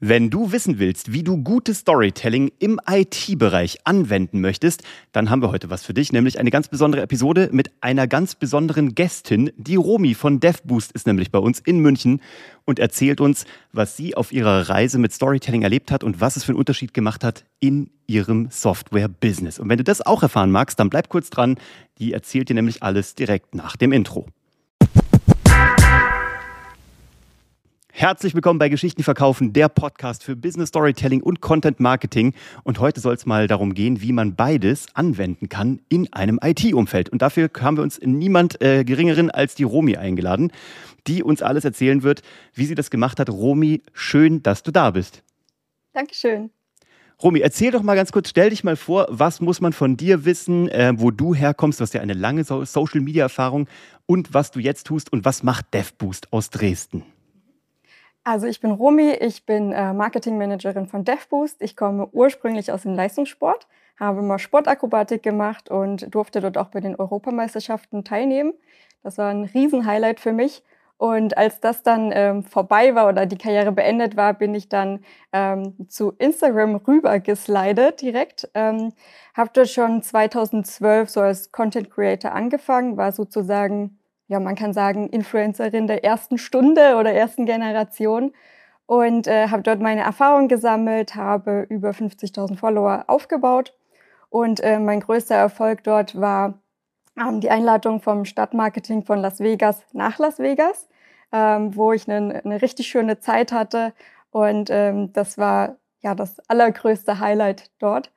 Wenn du wissen willst, wie du gutes Storytelling im IT-Bereich anwenden möchtest, dann haben wir heute was für dich, nämlich eine ganz besondere Episode mit einer ganz besonderen Gästin. Die Romi von DevBoost ist nämlich bei uns in München und erzählt uns, was sie auf ihrer Reise mit Storytelling erlebt hat und was es für einen Unterschied gemacht hat in ihrem Software-Business. Und wenn du das auch erfahren magst, dann bleib kurz dran. Die erzählt dir nämlich alles direkt nach dem Intro. Herzlich willkommen bei Geschichten verkaufen, der Podcast für Business Storytelling und Content Marketing. Und heute soll es mal darum gehen, wie man beides anwenden kann in einem IT-Umfeld. Und dafür haben wir uns niemand äh, geringeren als die Romi eingeladen, die uns alles erzählen wird, wie sie das gemacht hat. Romi, schön, dass du da bist. Dankeschön. Romi, erzähl doch mal ganz kurz, stell dich mal vor, was muss man von dir wissen, äh, wo du herkommst, du hast ja eine lange Social-Media-Erfahrung und was du jetzt tust und was macht DevBoost aus Dresden? Also ich bin Romy, ich bin äh, Marketingmanagerin von DevBoost. Ich komme ursprünglich aus dem Leistungssport, habe mal Sportakrobatik gemacht und durfte dort auch bei den Europameisterschaften teilnehmen. Das war ein Riesenhighlight für mich. Und als das dann ähm, vorbei war oder die Karriere beendet war, bin ich dann ähm, zu Instagram rüber geslidet direkt. Ähm, habe dort schon 2012 so als Content Creator angefangen, war sozusagen ja, man kann sagen, Influencerin der ersten Stunde oder ersten Generation. Und äh, habe dort meine Erfahrungen gesammelt, habe über 50.000 Follower aufgebaut. Und äh, mein größter Erfolg dort war ähm, die Einladung vom Stadtmarketing von Las Vegas nach Las Vegas, ähm, wo ich eine, eine richtig schöne Zeit hatte. Und ähm, das war ja das allergrößte Highlight dort.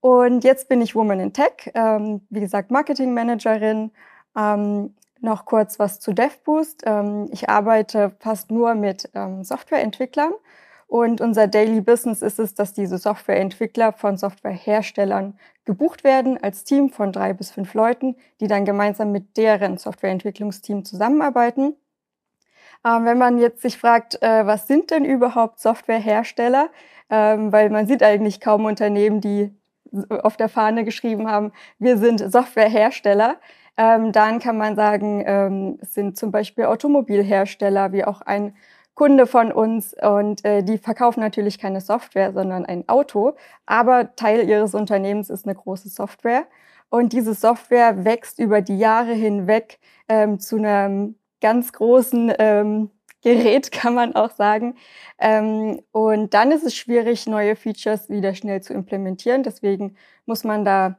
Und jetzt bin ich Woman in Tech, ähm, wie gesagt Marketingmanagerin, ähm, noch kurz was zu DevBoost. Ähm, ich arbeite fast nur mit ähm, Softwareentwicklern und unser Daily Business ist es, dass diese Softwareentwickler von Softwareherstellern gebucht werden als Team von drei bis fünf Leuten, die dann gemeinsam mit deren Softwareentwicklungsteam zusammenarbeiten. Ähm, wenn man jetzt sich fragt, äh, was sind denn überhaupt Softwarehersteller? weil man sieht eigentlich kaum Unternehmen, die auf der Fahne geschrieben haben, wir sind Softwarehersteller. Ähm, dann kann man sagen, ähm, es sind zum Beispiel Automobilhersteller wie auch ein Kunde von uns und äh, die verkaufen natürlich keine Software, sondern ein Auto, aber Teil ihres Unternehmens ist eine große Software und diese Software wächst über die Jahre hinweg ähm, zu einem ganz großen ähm, Gerät, kann man auch sagen. Ähm, und dann ist es schwierig, neue Features wieder schnell zu implementieren. Deswegen muss man da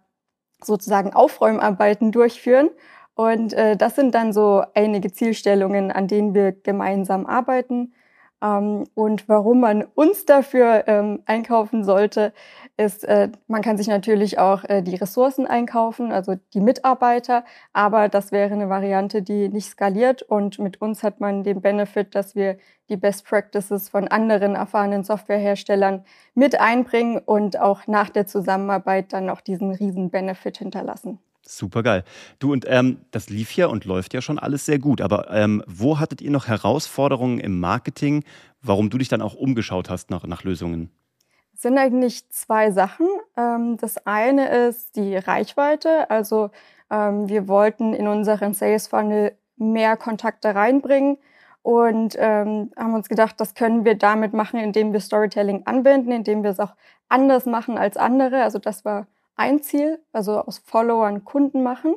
sozusagen Aufräumarbeiten durchführen. Und äh, das sind dann so einige Zielstellungen, an denen wir gemeinsam arbeiten. Ähm, und warum man uns dafür ähm, einkaufen sollte, ist, äh, man kann sich natürlich auch äh, die Ressourcen einkaufen, also die Mitarbeiter, aber das wäre eine Variante, die nicht skaliert und mit uns hat man den Benefit, dass wir die Best Practices von anderen erfahrenen Softwareherstellern mit einbringen und auch nach der Zusammenarbeit dann auch diesen riesen Benefit hinterlassen. Super geil. Du und ähm, das lief ja und läuft ja schon alles sehr gut. Aber ähm, wo hattet ihr noch Herausforderungen im Marketing, warum du dich dann auch umgeschaut hast nach, nach Lösungen? Es sind eigentlich zwei Sachen. Ähm, das eine ist die Reichweite. Also ähm, wir wollten in unseren Sales Funnel mehr Kontakte reinbringen und ähm, haben uns gedacht, das können wir damit machen, indem wir Storytelling anwenden, indem wir es auch anders machen als andere. Also das war ein Ziel, also aus Followern Kunden machen.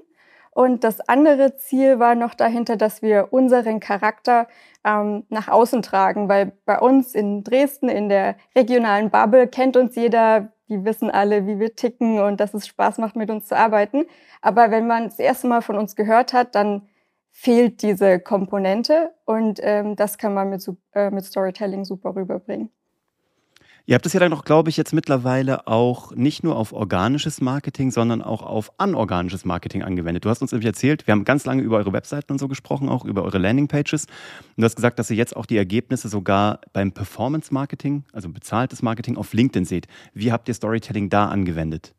Und das andere Ziel war noch dahinter, dass wir unseren Charakter ähm, nach außen tragen, weil bei uns in Dresden, in der regionalen Bubble, kennt uns jeder, die wissen alle, wie wir ticken und dass es Spaß macht, mit uns zu arbeiten. Aber wenn man das erste Mal von uns gehört hat, dann fehlt diese Komponente und ähm, das kann man mit, äh, mit Storytelling super rüberbringen. Ihr habt es ja dann noch, glaube ich, jetzt mittlerweile auch nicht nur auf organisches Marketing, sondern auch auf anorganisches Marketing angewendet. Du hast uns nämlich erzählt, wir haben ganz lange über eure Webseiten und so gesprochen, auch über eure Landingpages. Und du hast gesagt, dass ihr jetzt auch die Ergebnisse sogar beim Performance Marketing, also bezahltes Marketing, auf LinkedIn seht. Wie habt ihr Storytelling da angewendet?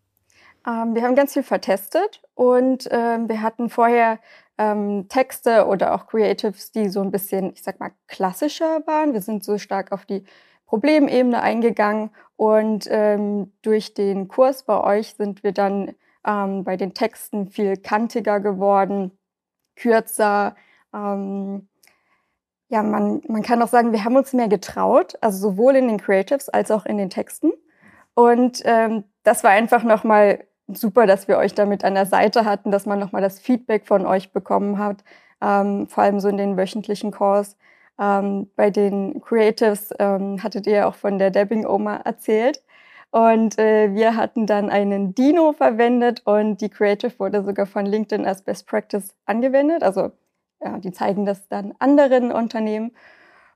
Ähm, wir haben ganz viel vertestet und ähm, wir hatten vorher ähm, Texte oder auch Creatives, die so ein bisschen, ich sag mal, klassischer waren. Wir sind so stark auf die Problemebene eingegangen und ähm, durch den Kurs bei euch sind wir dann ähm, bei den Texten viel kantiger geworden, kürzer, ähm, Ja, man, man kann auch sagen, wir haben uns mehr getraut, also sowohl in den Creatives als auch in den Texten. Und ähm, das war einfach nochmal super, dass wir euch damit an der Seite hatten, dass man nochmal das Feedback von euch bekommen hat, ähm, vor allem so in den wöchentlichen Calls. Ähm, bei den Creatives ähm, hattet ihr auch von der Dabbing-Oma erzählt. Und äh, wir hatten dann einen Dino verwendet und die Creative wurde sogar von LinkedIn als Best Practice angewendet. Also ja, die zeigen das dann anderen Unternehmen.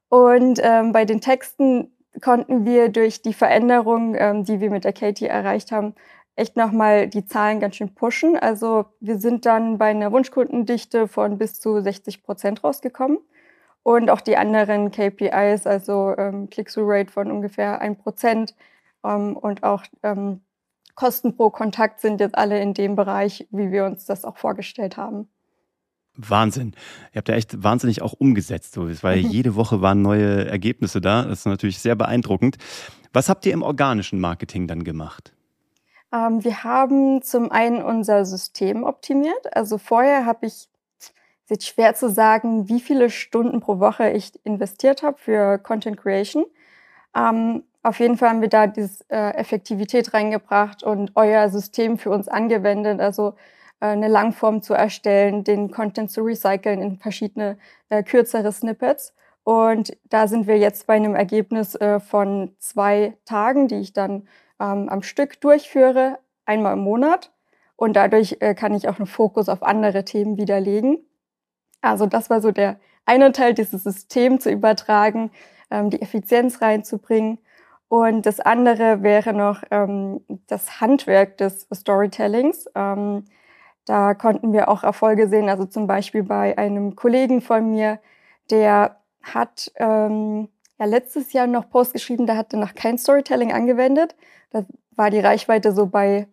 Und ähm, bei den Texten konnten wir durch die Veränderung, ähm, die wir mit der Katie erreicht haben, echt nochmal die Zahlen ganz schön pushen. Also wir sind dann bei einer Wunschkundendichte von bis zu 60 Prozent rausgekommen. Und auch die anderen KPIs, also ähm, Click-Through-Rate von ungefähr ein Prozent ähm, und auch ähm, Kosten pro Kontakt sind jetzt alle in dem Bereich, wie wir uns das auch vorgestellt haben. Wahnsinn. Ihr habt ja echt wahnsinnig auch umgesetzt. So. Es war mhm. jede Woche waren neue Ergebnisse da. Das ist natürlich sehr beeindruckend. Was habt ihr im organischen Marketing dann gemacht? Ähm, wir haben zum einen unser System optimiert. Also vorher habe ich, es ist schwer zu sagen, wie viele Stunden pro Woche ich investiert habe für Content Creation. Ähm, auf jeden Fall haben wir da diese äh, Effektivität reingebracht und euer System für uns angewendet. Also äh, eine Langform zu erstellen, den Content zu recyceln in verschiedene äh, kürzere Snippets. Und da sind wir jetzt bei einem Ergebnis äh, von zwei Tagen, die ich dann ähm, am Stück durchführe, einmal im Monat. Und dadurch äh, kann ich auch einen Fokus auf andere Themen widerlegen. Also das war so der eine Teil, dieses System zu übertragen, ähm, die Effizienz reinzubringen. Und das andere wäre noch ähm, das Handwerk des Storytellings. Ähm, da konnten wir auch Erfolge sehen. Also zum Beispiel bei einem Kollegen von mir, der hat ähm, ja letztes Jahr noch Post geschrieben, der hatte noch kein Storytelling angewendet. Da war die Reichweite so bei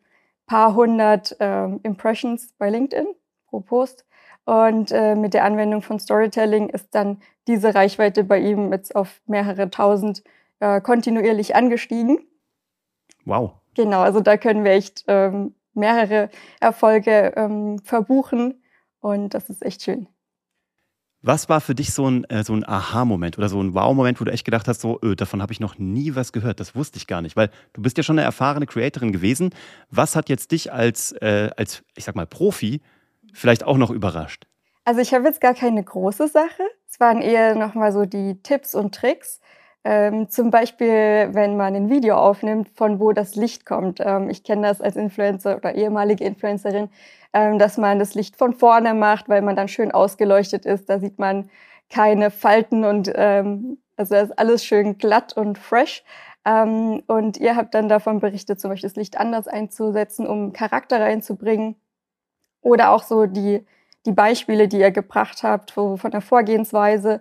paar hundert ähm, Impressions bei LinkedIn pro Post. Und äh, mit der Anwendung von Storytelling ist dann diese Reichweite bei ihm jetzt auf mehrere tausend äh, kontinuierlich angestiegen. Wow. Genau, also da können wir echt ähm, mehrere Erfolge ähm, verbuchen und das ist echt schön. Was war für dich so ein, äh, so ein Aha-Moment oder so ein Wow-Moment, wo du echt gedacht hast, so, öh, davon habe ich noch nie was gehört, das wusste ich gar nicht, weil du bist ja schon eine erfahrene Creatorin gewesen. Was hat jetzt dich als, äh, als ich sag mal, Profi vielleicht auch noch überrascht? Also ich habe jetzt gar keine große Sache. Es waren eher nochmal so die Tipps und Tricks. Ähm, zum Beispiel, wenn man ein Video aufnimmt, von wo das Licht kommt. Ähm, ich kenne das als Influencer oder ehemalige Influencerin, ähm, dass man das Licht von vorne macht, weil man dann schön ausgeleuchtet ist. Da sieht man keine Falten und ähm, also ist alles schön glatt und fresh. Ähm, und ihr habt dann davon berichtet, zum Beispiel das Licht anders einzusetzen, um Charakter reinzubringen. Oder auch so die, die Beispiele, die ihr gebracht habt, wo, von der Vorgehensweise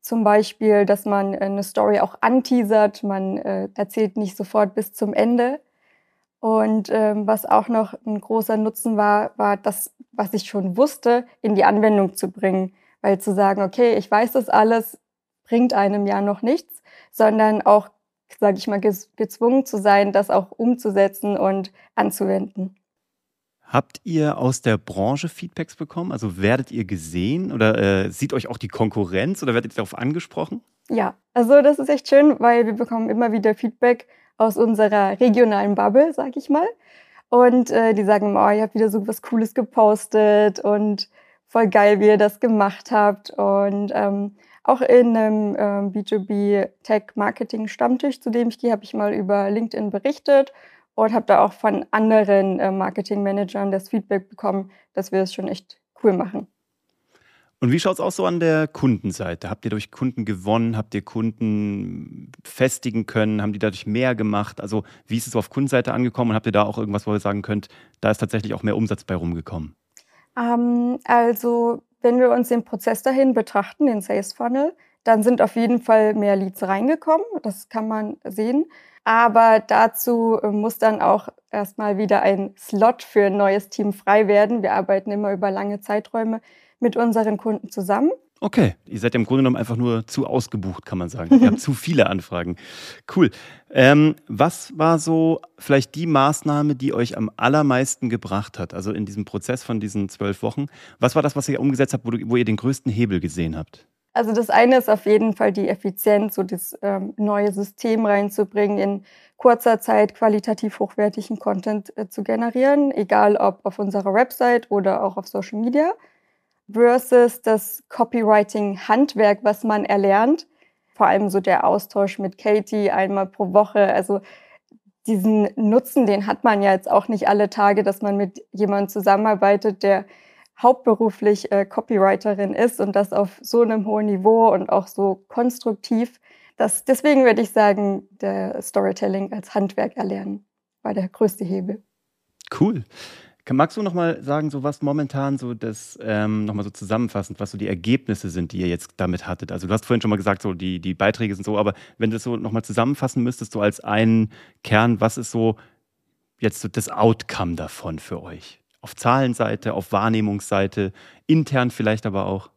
zum Beispiel, dass man eine Story auch anteasert, man äh, erzählt nicht sofort bis zum Ende. Und ähm, was auch noch ein großer Nutzen war, war das, was ich schon wusste, in die Anwendung zu bringen. Weil zu sagen, okay, ich weiß das alles, bringt einem ja noch nichts, sondern auch, sage ich mal, gezwungen zu sein, das auch umzusetzen und anzuwenden. Habt ihr aus der Branche Feedbacks bekommen? Also werdet ihr gesehen oder äh, sieht euch auch die Konkurrenz oder werdet ihr darauf angesprochen? Ja, also das ist echt schön, weil wir bekommen immer wieder Feedback aus unserer regionalen Bubble, sag ich mal. Und äh, die sagen, oh, ihr habt wieder so was Cooles gepostet und voll geil, wie ihr das gemacht habt. Und ähm, auch in einem ähm, B2B Tech Marketing Stammtisch, zu dem ich gehe, habe ich mal über LinkedIn berichtet und habe da auch von anderen äh, Marketingmanagern das Feedback bekommen, dass wir es schon echt cool machen. Und wie schaut es auch so an der Kundenseite? Habt ihr durch Kunden gewonnen? Habt ihr Kunden festigen können? Haben die dadurch mehr gemacht? Also wie ist es auf Kundenseite angekommen? Und habt ihr da auch irgendwas, wo ihr sagen könnt, da ist tatsächlich auch mehr Umsatz bei rumgekommen? Ähm, also wenn wir uns den Prozess dahin betrachten, den Sales Funnel, dann sind auf jeden Fall mehr Leads reingekommen. Das kann man sehen. Aber dazu äh, muss dann auch erstmal wieder ein Slot für ein neues Team frei werden. Wir arbeiten immer über lange Zeiträume mit unseren Kunden zusammen. Okay, ihr seid ja im Grunde genommen einfach nur zu ausgebucht, kann man sagen. Ihr habt zu viele Anfragen. Cool. Ähm, was war so vielleicht die Maßnahme, die euch am allermeisten gebracht hat? Also in diesem Prozess von diesen zwölf Wochen. Was war das, was ihr umgesetzt habt, wo, wo ihr den größten Hebel gesehen habt? Also das eine ist auf jeden Fall die Effizienz, so das ähm, neue System reinzubringen, in kurzer Zeit qualitativ hochwertigen Content äh, zu generieren, egal ob auf unserer Website oder auch auf Social Media, versus das Copywriting-Handwerk, was man erlernt. Vor allem so der Austausch mit Katie einmal pro Woche. Also diesen Nutzen, den hat man ja jetzt auch nicht alle Tage, dass man mit jemandem zusammenarbeitet, der hauptberuflich äh, Copywriterin ist und das auf so einem hohen Niveau und auch so konstruktiv. Das, deswegen würde ich sagen, der Storytelling als Handwerk erlernen war der größte Hebel. Cool. Magst du nochmal sagen, so was momentan so das, ähm, nochmal so zusammenfassend, was so die Ergebnisse sind, die ihr jetzt damit hattet? Also du hast vorhin schon mal gesagt, so die, die Beiträge sind so, aber wenn du das so nochmal zusammenfassen müsstest, so als einen Kern, was ist so jetzt so das Outcome davon für euch? Auf Zahlenseite, auf Wahrnehmungsseite, intern vielleicht aber auch?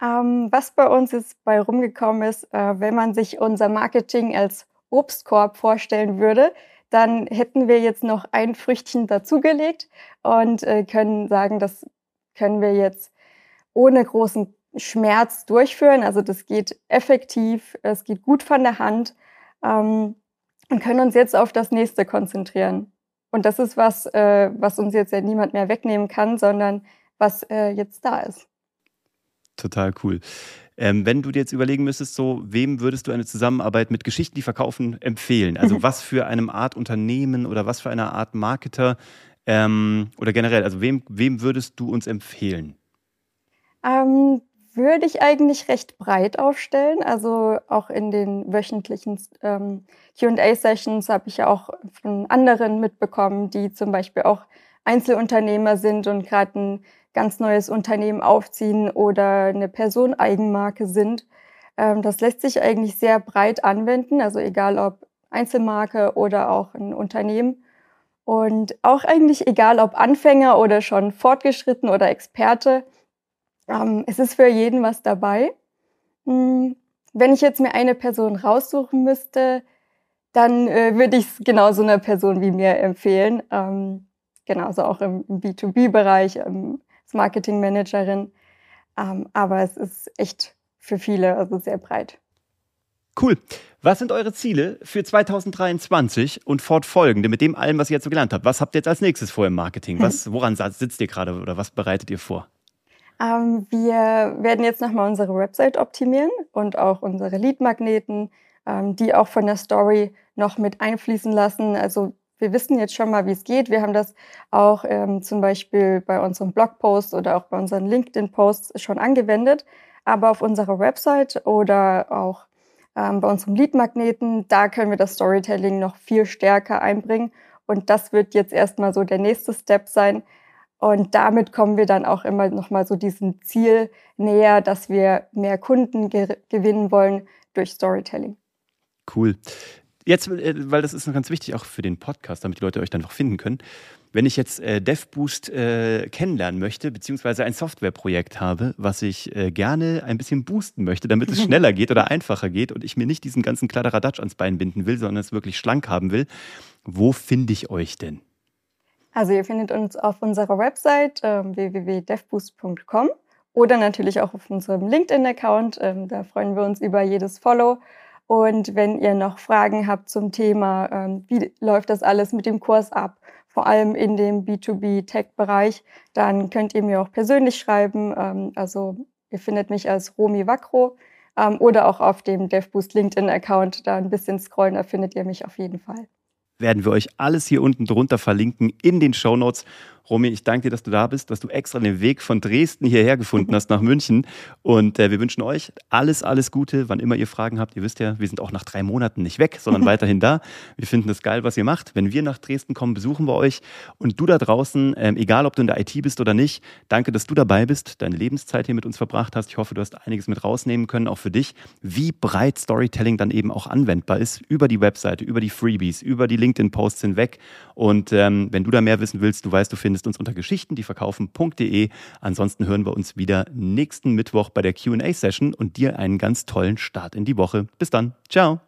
Ähm, was bei uns jetzt bei rumgekommen ist, äh, wenn man sich unser Marketing als Obstkorb vorstellen würde, dann hätten wir jetzt noch ein Früchtchen dazugelegt und äh, können sagen, das können wir jetzt ohne großen Schmerz durchführen. Also das geht effektiv, es geht gut von der Hand ähm, und können uns jetzt auf das nächste konzentrieren. Und das ist was, äh, was uns jetzt ja niemand mehr wegnehmen kann, sondern was äh, jetzt da ist. Total cool. Ähm, wenn du dir jetzt überlegen müsstest, so, wem würdest du eine Zusammenarbeit mit Geschichten, die verkaufen, empfehlen? Also was für eine Art Unternehmen oder was für eine Art Marketer ähm, oder generell, also wem, wem würdest du uns empfehlen? Ähm, würde ich eigentlich recht breit aufstellen. Also auch in den wöchentlichen ähm, QA-Sessions habe ich ja auch von anderen mitbekommen, die zum Beispiel auch Einzelunternehmer sind und gerade ein ganz neues Unternehmen aufziehen oder eine Person-Eigenmarke sind. Ähm, das lässt sich eigentlich sehr breit anwenden, also egal ob Einzelmarke oder auch ein Unternehmen. Und auch eigentlich egal ob Anfänger oder schon fortgeschritten oder Experte ähm, es ist für jeden was dabei. Hm, wenn ich jetzt mir eine Person raussuchen müsste, dann äh, würde ich es genau so einer Person wie mir empfehlen. Ähm, genauso auch im, im B2B-Bereich, ähm, als Marketingmanagerin. Ähm, aber es ist echt für viele, also sehr breit. Cool. Was sind eure Ziele für 2023 und fortfolgende mit dem allem, was ihr jetzt so gelernt habt? Was habt ihr jetzt als nächstes vor im Marketing? Was, woran sitzt ihr gerade oder was bereitet ihr vor? Ähm, wir werden jetzt nochmal unsere Website optimieren und auch unsere Lead-Magneten, ähm, die auch von der Story noch mit einfließen lassen. Also wir wissen jetzt schon mal, wie es geht. Wir haben das auch ähm, zum Beispiel bei unserem Blogpost oder auch bei unseren LinkedIn-Posts schon angewendet. Aber auf unserer Website oder auch ähm, bei unserem Lead-Magneten, da können wir das Storytelling noch viel stärker einbringen. Und das wird jetzt erstmal so der nächste Step sein, und damit kommen wir dann auch immer noch mal so diesem Ziel näher, dass wir mehr Kunden ge gewinnen wollen durch Storytelling. Cool. Jetzt, äh, weil das ist noch ganz wichtig auch für den Podcast, damit die Leute euch dann noch finden können. Wenn ich jetzt äh, DevBoost äh, kennenlernen möchte, beziehungsweise ein Softwareprojekt habe, was ich äh, gerne ein bisschen boosten möchte, damit es schneller geht oder einfacher geht und ich mir nicht diesen ganzen Kladderadatsch ans Bein binden will, sondern es wirklich schlank haben will, wo finde ich euch denn? Also ihr findet uns auf unserer Website ähm, www.devboost.com oder natürlich auch auf unserem LinkedIn-Account. Ähm, da freuen wir uns über jedes Follow. Und wenn ihr noch Fragen habt zum Thema, ähm, wie läuft das alles mit dem Kurs ab, vor allem in dem B2B-Tech-Bereich, dann könnt ihr mir auch persönlich schreiben. Ähm, also ihr findet mich als Romi Wakro ähm, oder auch auf dem DevBoost LinkedIn-Account. Da ein bisschen scrollen, da findet ihr mich auf jeden Fall werden wir euch alles hier unten drunter verlinken in den Show Notes. Romy, ich danke dir, dass du da bist, dass du extra den Weg von Dresden hierher gefunden hast nach München. Und äh, wir wünschen euch alles, alles Gute, wann immer ihr Fragen habt. Ihr wisst ja, wir sind auch nach drei Monaten nicht weg, sondern weiterhin da. Wir finden es geil, was ihr macht. Wenn wir nach Dresden kommen, besuchen wir euch. Und du da draußen, ähm, egal ob du in der IT bist oder nicht, danke, dass du dabei bist, deine Lebenszeit hier mit uns verbracht hast. Ich hoffe, du hast einiges mit rausnehmen können, auch für dich, wie breit Storytelling dann eben auch anwendbar ist, über die Webseite, über die Freebies, über die LinkedIn-Posts hinweg. Und ähm, wenn du da mehr wissen willst, du weißt, du findest uns unter Geschichten, die verkaufen.de. Ansonsten hören wir uns wieder nächsten Mittwoch bei der QA-Session und dir einen ganz tollen Start in die Woche. Bis dann. Ciao.